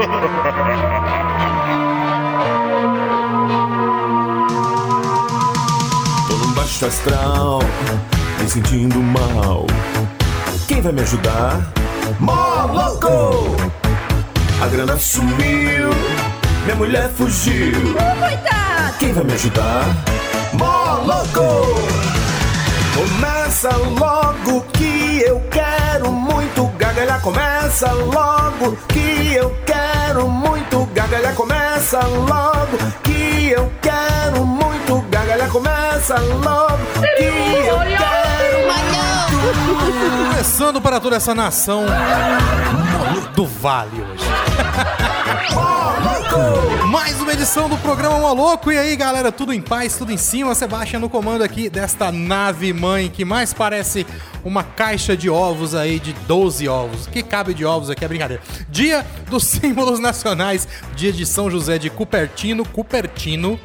Tô num baixo astral, me sentindo mal. Quem vai me ajudar? Moloco! A grana sumiu, minha mulher fugiu. Coitado! Quem vai me ajudar? Moloco! Começa logo que eu quero muito gargalhar. Começa logo que eu quero. Começa logo que eu quero muito gargalhar. Começa logo que eu quero. Começando para toda essa nação do Vale hoje. Mais uma edição do programa Maluco. E aí, galera, tudo em paz, tudo em cima. Sebastião no comando aqui desta nave mãe que mais parece uma caixa de ovos aí, de 12 ovos. Que cabe de ovos aqui é brincadeira. Dia dos símbolos nacionais, dia de São José de Cupertino, Cupertino.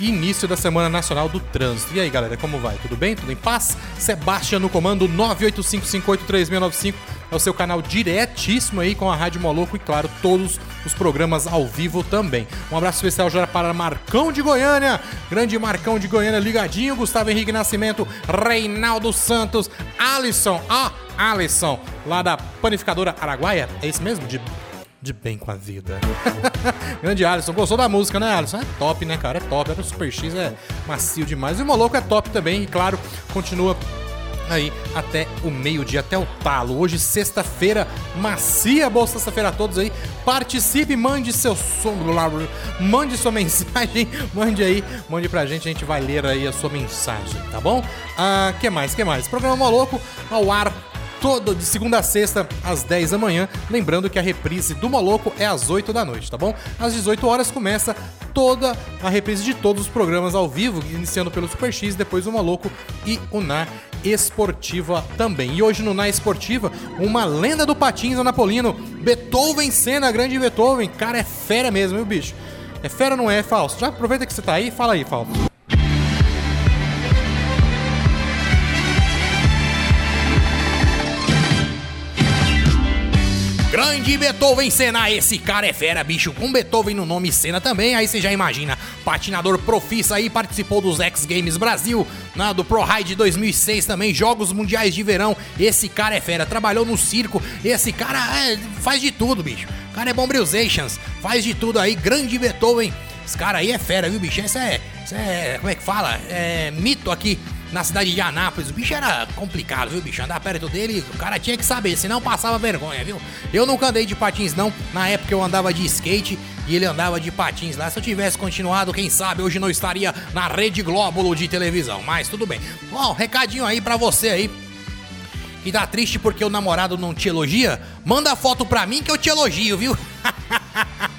Início da Semana Nacional do Trânsito. E aí, galera, como vai? Tudo bem? Tudo em paz? Sebastião no comando 985583695 é o seu canal diretíssimo aí com a Rádio Moloco e, claro, todos os programas ao vivo também. Um abraço especial já para Marcão de Goiânia, grande Marcão de Goiânia ligadinho, Gustavo Henrique Nascimento, Reinaldo Santos, Alisson, ó, Alisson, lá da panificadora Araguaia, é isso mesmo? De de bem com a vida. Grande Alisson, gostou da música, né, Alisson? É top, né, cara? É top. Era o Super X, é macio demais. E o Moloco é top também, e claro, continua aí até o meio-dia, até o talo. Hoje, sexta-feira, macia, boa sexta-feira a todos aí. Participe, mande seu som, mande sua mensagem, mande aí, mande pra gente, a gente vai ler aí a sua mensagem, tá bom? Ah, que mais, que mais? Programa Moloco ao ar todo de segunda a sexta às 10 da manhã. Lembrando que a reprise do Moloco é às 8 da noite, tá bom? Às 18 horas começa toda a reprise de todos os programas ao vivo, iniciando pelo Super X, depois o Moloco e o Na Esportiva também. E hoje no Na Esportiva, uma lenda do patins anapolino, Beethoven Senna, grande Beethoven. Cara, é fera mesmo, viu, bicho? É fera não é, Fausto? Já aproveita que você tá aí, fala aí, Fausto. Grande Beethoven Senna, esse cara é fera, bicho. Com Beethoven no nome Senna também, aí você já imagina. Patinador profissa aí, participou dos X Games Brasil, na, do Pro Ride 2006 também, Jogos Mundiais de Verão. Esse cara é fera, trabalhou no circo. Esse cara é, faz de tudo, bicho. O cara é Bombrizations, faz de tudo aí. Grande Beethoven. Esse cara aí é fera, viu, bicho? Esse é, é como é que fala? É mito aqui na cidade de Anápolis. O bicho era complicado, viu, bicho? Andar perto dele, o cara tinha que saber, senão passava vergonha, viu? Eu nunca andei de patins, não. Na época eu andava de skate e ele andava de patins lá. Se eu tivesse continuado, quem sabe hoje não estaria na Rede Glóbulo de televisão. Mas tudo bem. Bom, recadinho aí pra você aí. Que tá triste porque o namorado não te elogia? Manda foto pra mim que eu te elogio, viu?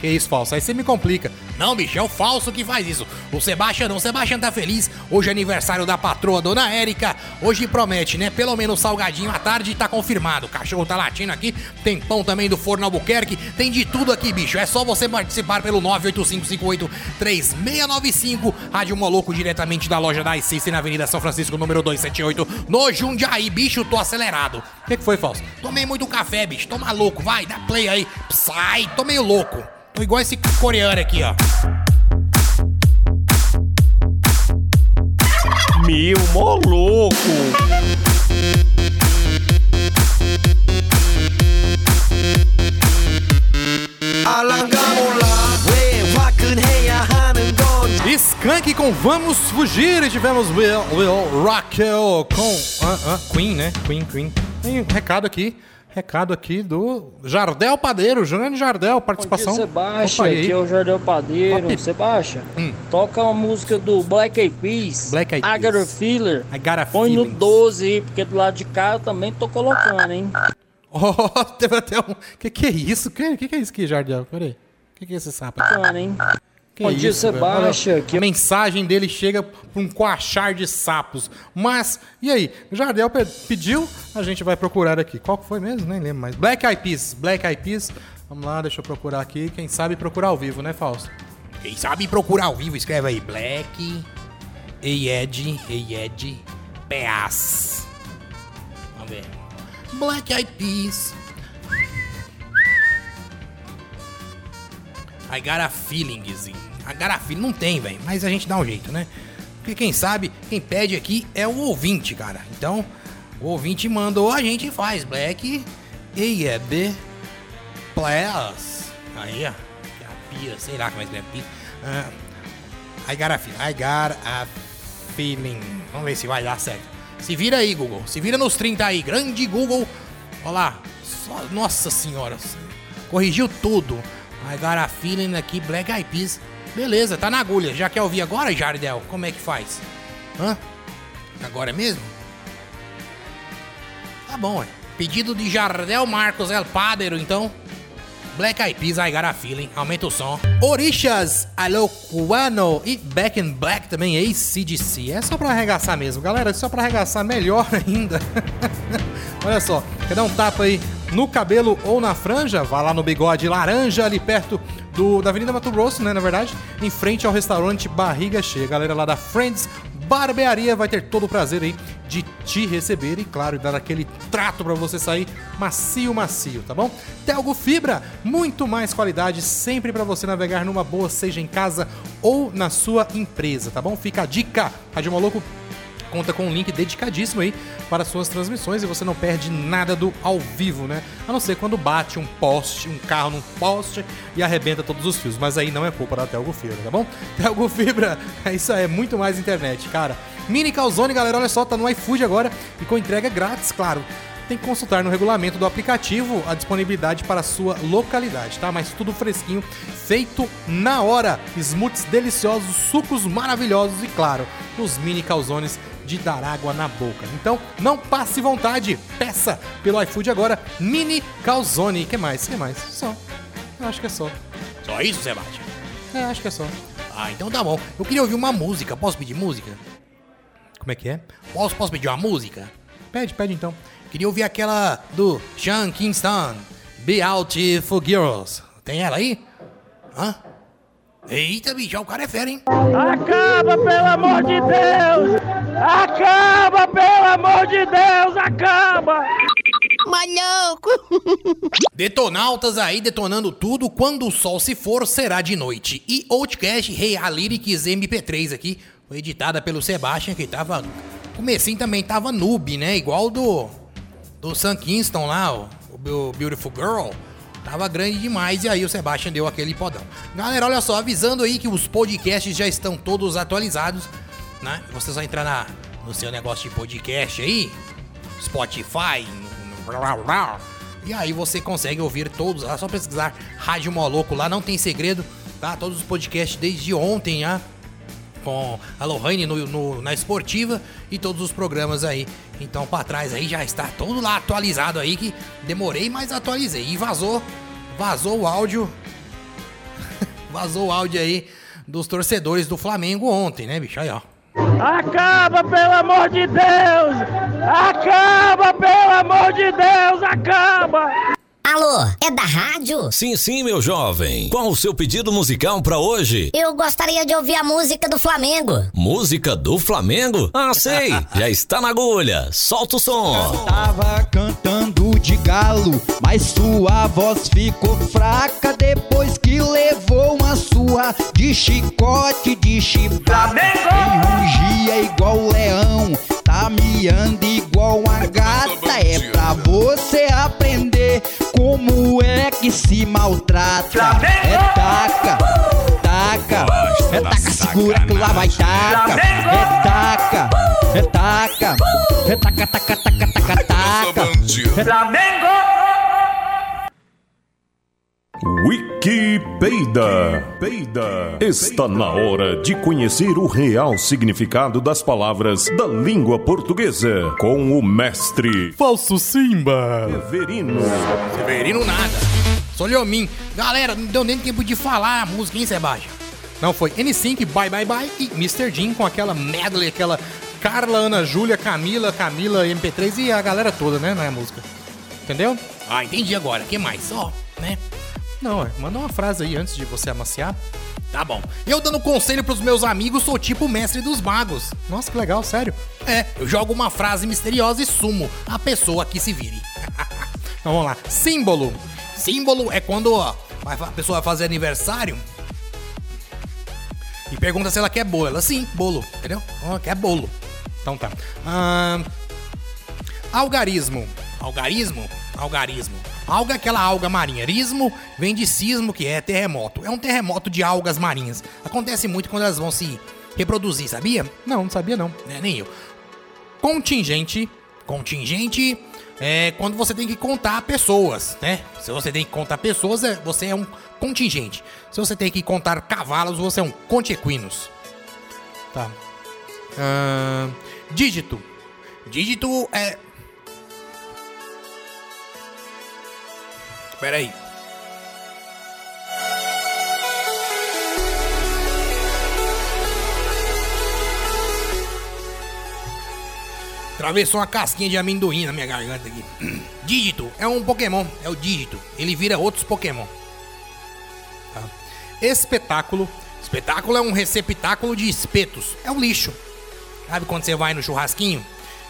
Que isso, falso? Aí você me complica. Não, bicho, é o falso que faz isso. O Sebastião não. O Sebastião tá feliz. Hoje é aniversário da patroa, dona Érica. Hoje promete, né? Pelo menos salgadinho à tarde tá confirmado. O cachorro tá latindo aqui. Tem pão também do Forno Albuquerque. Tem de tudo aqui, bicho. É só você participar pelo 985583695. Rádio Moloco, diretamente da loja da iSystem na Avenida São Francisco, número 278, no Jundiaí. Bicho, tô acelerado. O que, que foi, falso? Tomei muito café, bicho. Tô maluco. Vai, dá play aí. Sai, tô meio louco. Tô igual esse coreano aqui, ó. Meu moloco. Skank com Vamos Fugir e tivemos Will, Will Raquel com ah, ah, Queen, né? Queen, Queen. Tem um recado aqui. Recado aqui do Jardel Padeiro, grande Jardel, participação. Bom dia, Sebastião, Opa, aqui é o Jardel Padeiro. Papi. Sebastião, Hum. toca uma música do Black Eyed Peas. Black Eyed I Got a Peas. Feeler. I got a Põe no feelings. 12 aí, porque do lado de cá eu também tô colocando, hein? Oh, teve até um. Que que é isso? Que que, que é isso aqui, Jardel? Peraí. Que que é esse sapo? aqui? Bacana, hein? Que Bom dia? Sebastião. Olha, A mensagem dele chega pra um coachar de sapos. Mas, e aí? O Jardel pe- pediu, a gente vai procurar aqui. Qual que foi mesmo? Nem lembro mais. Black Eyed Peas. Black Eyed Peas. Vamos lá, deixa eu procurar aqui. Quem sabe procurar ao vivo, né, Fausto? Quem sabe procurar ao vivo, escreve aí. Black Eyed, Eyed Peas. Vamos ver. Black Eyed Peas. I got a feelingzinho. I got a feeling. Não tem, velho. Mas a gente dá um jeito, né? Porque quem sabe, quem pede aqui é o ouvinte, cara. Então, o ouvinte mandou, a gente faz. Black Eyed Plus. Aí, ó. É a pia, sei lá como é que é pia. Ah, I got a feeling. I got a feeling. Vamos ver se vai dar certo. Se vira aí, Google. Se vira nos 30 aí. Grande Google. Olha lá. Nossa senhora. Corrigiu tudo. I got a feeling aqui. Black Eyed Peas. Beleza, tá na agulha. Já quer ouvir agora, Jardel? Como é que faz? Hã? Agora mesmo? Tá bom, é. Pedido de Jardel Marcos El Padero, então. Black Eyed Peas, I Got a Feeling. Aumenta o som. Orixas, Alocuano e Back in Black também, ACDC. É só pra arregaçar mesmo, galera. É só pra arregaçar melhor ainda. Olha só, quer dar um tapa aí no cabelo ou na franja? Vá lá no bigode laranja, ali perto do, da Avenida Mato Grosso, né, na verdade, em frente ao restaurante Barriga Cheia. Galera lá da Friends Barbearia vai ter todo o prazer aí de te receber e, claro, dar aquele trato pra você sair macio, macio, tá bom? Telgo Fibra, muito mais qualidade sempre pra você navegar numa boa, seja em casa ou na sua empresa, tá bom? Fica a dica. Rádio Maluco conta com um link dedicadíssimo aí para suas transmissões e você não perde nada do ao vivo, né? A não ser quando bate um poste, um carro num poste e arrebenta todos os fios, mas aí não é culpa da Telgo Fibra, tá bom? Telgo Fibra, é isso é muito mais internet, cara. Mini Calzone, galera, olha só, tá no iFood agora e com entrega grátis, claro. Tem que consultar no regulamento do aplicativo a disponibilidade para a sua localidade, tá? Mas tudo fresquinho, feito na hora. Smoothies deliciosos, sucos maravilhosos e, claro, os mini calzones de dar água na boca. Então, não passe vontade, peça pelo iFood agora, mini calzone. que mais? que mais? Só. Eu acho que é só. Só isso, Sebastião? É, acho que é só. Ah, então tá bom. Eu queria ouvir uma música. Posso pedir música? Como é que é? Posso, posso pedir uma música? Pede, pede então. Queria ouvir aquela do Sean Kingston. Beautiful Girls. Tem ela aí? Hã? Eita, bicho, o cara é fera, hein? Acaba, pelo amor de Deus! Acaba, pelo amor de Deus! Acaba! Detonautas aí detonando tudo. Quando o sol se for, será de noite. E Outcast Realyrics MP3 aqui. Foi editada pelo Sebastian, que tava. Comecinho também tava noob, né? Igual do. Do Sam Kingston lá, o, o Beautiful Girl. Tava grande demais e aí o Sebastian deu aquele podão. Galera, olha só, avisando aí que os podcasts já estão todos atualizados, né? Você só entrar na, no seu negócio de podcast aí, Spotify, e aí você consegue ouvir todos. É só pesquisar Rádio Moloco lá, não tem segredo, tá? Todos os podcasts desde ontem, já com a Lohane no, no- na esportiva e todos os programas aí. Então pra trás aí já está tudo lá atualizado aí que demorei, mas atualizei. E vazou, vazou o áudio, vazou o áudio aí dos torcedores do Flamengo ontem, né, bicho? Aí, ó. Acaba, pelo amor de Deus! Acaba, pelo amor de Deus! Acaba! Alô, é da rádio? Sim, sim, meu jovem. Qual o seu pedido musical pra hoje? Eu gostaria de ouvir a música do Flamengo. Música do Flamengo? Ah, sei. Já está na agulha. Solta o som. Tava cantando galo, mas sua voz ficou fraca depois que levou uma surra de chicote de chibata. Enrugia igual leão, tá miando igual uma gata. É pra você aprender como é que se maltrata. É taca, taca, é taca, segura que lá vai taca. É taca, é taca, é taca, taca, taca, taca, taca. Wikipedia. Peida. Está na hora de conhecer o real significado das palavras da língua portuguesa com o mestre Falso Simba. Severino. Severino nada. Solhomim. Galera, não deu nem tempo de falar a música, hein, Sebastião? Não, foi N5, Bye Bye Bye e Mr. Jim com aquela medley, aquela Carla, Ana Júlia, Camila, Camila, MP3 e a galera toda, né, na música. Entendeu? Ah, entendi agora. que mais? Só, né? Não, é, manda uma frase aí antes de você amaciar. Tá bom. Eu dando conselho pros meus amigos, sou tipo o mestre dos magos. Nossa, que legal, sério. É, eu jogo uma frase misteriosa e sumo a pessoa que se vire. Então vamos lá. Símbolo. Símbolo é quando ó, a pessoa vai fazer aniversário e pergunta se ela quer bolo. Ela sim, bolo, entendeu? Ó, quer bolo. Então tá. Ahn, algarismo. Algarismo? Algarismo. Alga é aquela alga marinha. Rismo vem de sismo, que é terremoto. É um terremoto de algas marinhas. Acontece muito quando elas vão se reproduzir, sabia? Não, não sabia não. É, nem eu. Contingente. Contingente é quando você tem que contar pessoas, né? Se você tem que contar pessoas, é- você é um contingente. Se você tem que contar cavalos, você é um contequinos. Tá. Ahn, dígito. Dígito é. Pera aí. Atravessou uma casquinha de amendoim na minha garganta aqui. Dígito é um Pokémon, é o dígito. Ele vira outros Pokémon. Espetáculo. Espetáculo é um receptáculo de espetos. É um lixo. Sabe quando você vai no churrasquinho?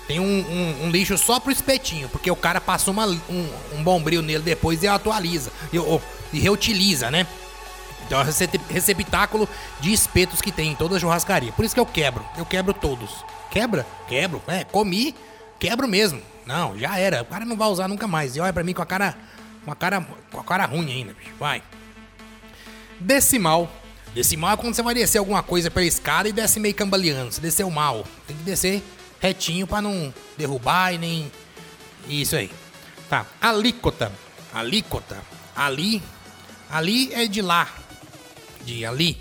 Tem um, um- um lixo só pro espetinho, porque o cara passou uma- um, um bombril nele depois e atualiza. E, ou- e reutiliza, né? Então é um recep- receptáculo de espetos que tem em toda a churrascaria. Por isso que eu quebro. Eu quebro todos. Quebra? Quebro. É, comi, quebro mesmo. Não, já era. O cara não vai usar nunca mais. E olha pra mim com a cara. Com a cara. Com a cara ruim ainda, bicho. Vai. Decimal. Decimal é quando você vai descer alguma coisa pela escada e desce meio cambaleando. Você desceu mal. Tem que descer retinho pra não derrubar e nem. Isso aí. Tá. Alíquota. Alíquota. Ali. Ali é de lá. De ali.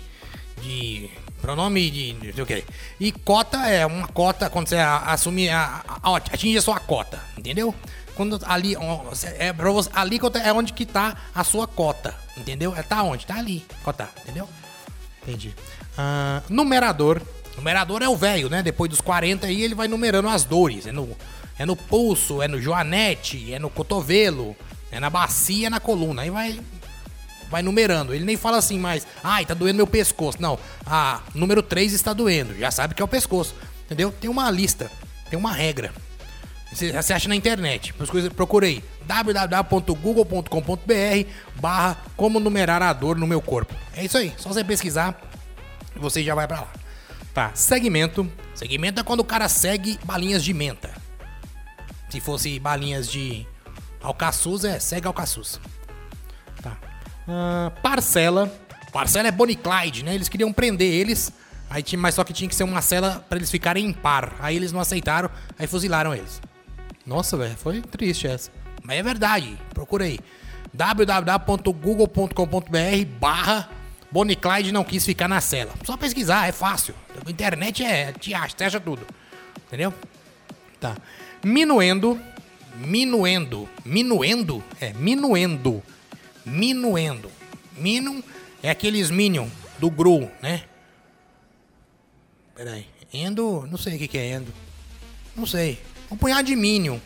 De. Pronome de. Não sei o que. E cota é uma cota quando você a- assume. A, a- atinge a sua cota. Entendeu? Quando ali. É pra você, alíquota é onde que tá a sua cota. Entendeu? É tá onde? Tá ali. Cota. Entendeu? Entendi. Ahn, numerador. Numerador é o velho, né? Depois dos 40 aí ele vai numerando as dores. É no, é no pulso, é no joanete, é no cotovelo, é na bacia, é na coluna. Aí vai vai numerando. Ele nem fala assim mais, ai, tá doendo meu pescoço. Não, ah, número 3 está doendo. Já sabe que é o pescoço. Entendeu? Tem uma lista, tem uma regra. Você, você acha na internet. Procurei www.google.com.br barra como numerar a dor no meu corpo. É isso aí. Só você pesquisar, você já vai pra lá. Tá. Segmento. Segmento é quando o cara segue balinhas de menta. Se fosse balinhas de alcaçuz, é segue alcaçuz. Ahn, parcela. Parcela é Bonnie Clyde, né? Eles queriam prender eles, aí tinha, mas só que tinha que ser uma cela pra eles ficarem em par. Aí eles não aceitaram, aí fuzilaram eles. Nossa, velho, foi triste essa. Mas é verdade, procura aí. www.google.com.br barra Bonnie Clyde não quis ficar na cela. Só pesquisar, é fácil. A internet é, te acha, te acha tudo. Entendeu? Tá. Minuendo. Minuendo. Minuendo? É, minuendo. Minuendo. Mino é aqueles Minion do Gru, né? Peraí. Endo, não sei o que, é Endo. Não sei. Um punhado de Minion.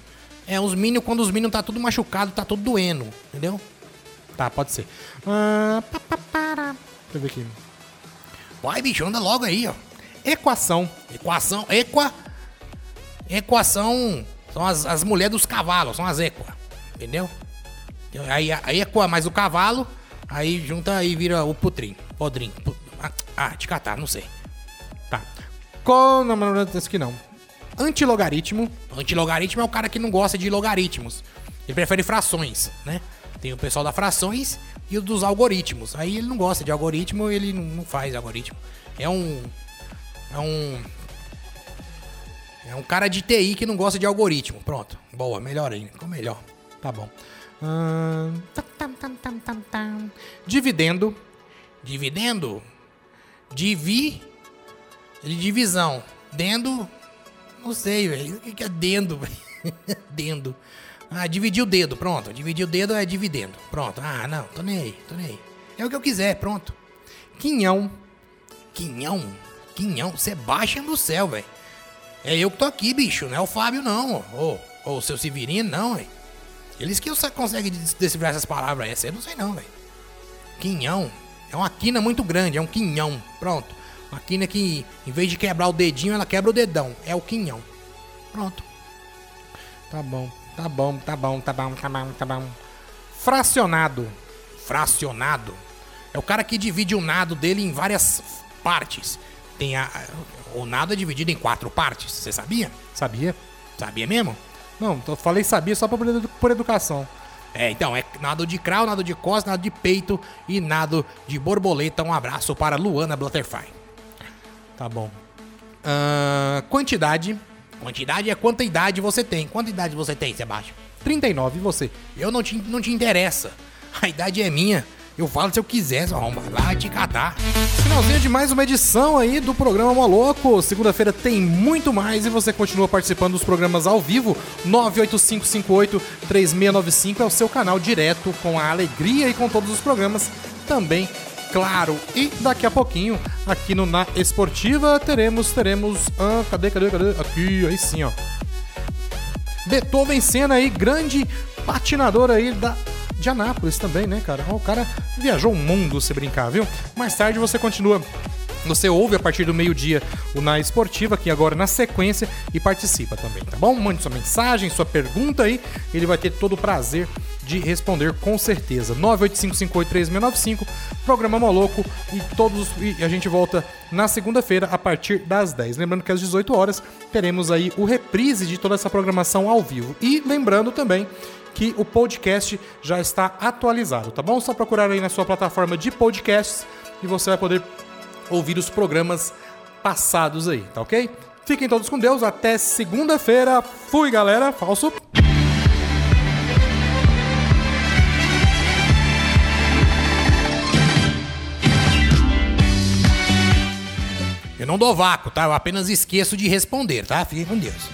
É, os Minion, quando os Minion tá tudo machucado, tá tudo doendo. Entendeu? Tá, pode ser. Para. Deixa eu ver aqui. Vai, bicho, anda logo aí, ó. Equação. Equação. Equa. Equação. São as, as mulheres dos cavalos, são as equa. Entendeu? Aí a a equa mais o cavalo, aí junta e vira o putrim. Podrim. Ah, Ah, de catar, não sei. Tá. Qual. Não, não, não, aqui não. Antilogaritmo. Antilogaritmo é o cara que não gosta de logaritmos. Ele prefere frações, né? Tem o pessoal da frações e o dos algoritmos. Aí ele não gosta de algoritmo, ele não não faz algoritmo. É um. É um. É um cara de TI que não gosta de algoritmo. Pronto. Boa, melhor ainda. Ficou melhor. Tá bom. Dividendo. Dividendo? Divi. Divisão. Dendo. Não sei, velho. O que é dendo, velho? Dendo. Ah, dividir o dedo, pronto. Dividir o dedo é dividendo. Pronto. Ah, não, tô nem aí, tô nem aí. É o que eu quiser, pronto. Quinhão. Quinhão? Quinhão? Sebastião do céu, velho. É eu que tô aqui, bicho. Não é o Fábio, não. Ô, ô, seu Severino, não, velho. Eles que conseguem decifrar essas palavras aí. Essa eu não sei, não, velho. Quinhão. É uma quina muito grande, é um quinhão. Pronto. Uma quina que, em vez de quebrar o dedinho, ela quebra o dedão. É o quinhão. Pronto. Tá bom, tá bom, tá bom, tá bom, tá bom, tá bom. Fracionado. Fracionado. É o cara que divide o nado dele em várias partes. Tem a. O nado é dividido em quatro partes. Você sabia? Sabia? Sabia mesmo? Não, eu falei sabia só por, edu- por educação. É, então, é nado de crawl, nado de costas, nado de peito e nado de borboleta. Um abraço para Luana Butterfly. Tá bom. Ah, quantidade. Quantidade é quanta idade você tem. Quanta idade você tem, Sebastião? 39, e você? Eu não te, não te interessa. A idade é minha. Eu falo se eu quiser, seu arromba. Vai te catar. Finalzinho de mais uma edição aí do programa Moloco. Segunda-feira tem muito mais e você continua participando dos programas ao vivo. 985583695 é o seu canal direto com a alegria e com todos os programas também. Claro, e daqui a pouquinho, aqui no Na Esportiva, teremos, teremos. Ah, cadê, cadê, cadê? Aqui, aí sim, ó. Beethoven Senna aí, grande patinador aí da, de Anápolis também, né, cara? O cara viajou o mundo se brincar, viu? Mais tarde você continua. Você ouve a partir do meio-dia o Na Esportiva, aqui agora na sequência, e participa também, tá bom? Mande sua mensagem, sua pergunta aí, ele vai ter todo o prazer de responder com certeza. 985583695, programa Moloco, e todos e a gente volta na segunda-feira a partir das 10. Lembrando que às 18 horas teremos aí o reprise de toda essa programação ao vivo. E lembrando também que o podcast já está atualizado, tá bom? Só procurar aí na sua plataforma de podcasts e você vai poder ouvir os programas passados aí, tá ok? Fiquem todos com Deus, até segunda-feira. Fui, galera. Falso. Eu não dou vácuo, tá? Eu apenas esqueço de responder, tá? Fiquem com Deus.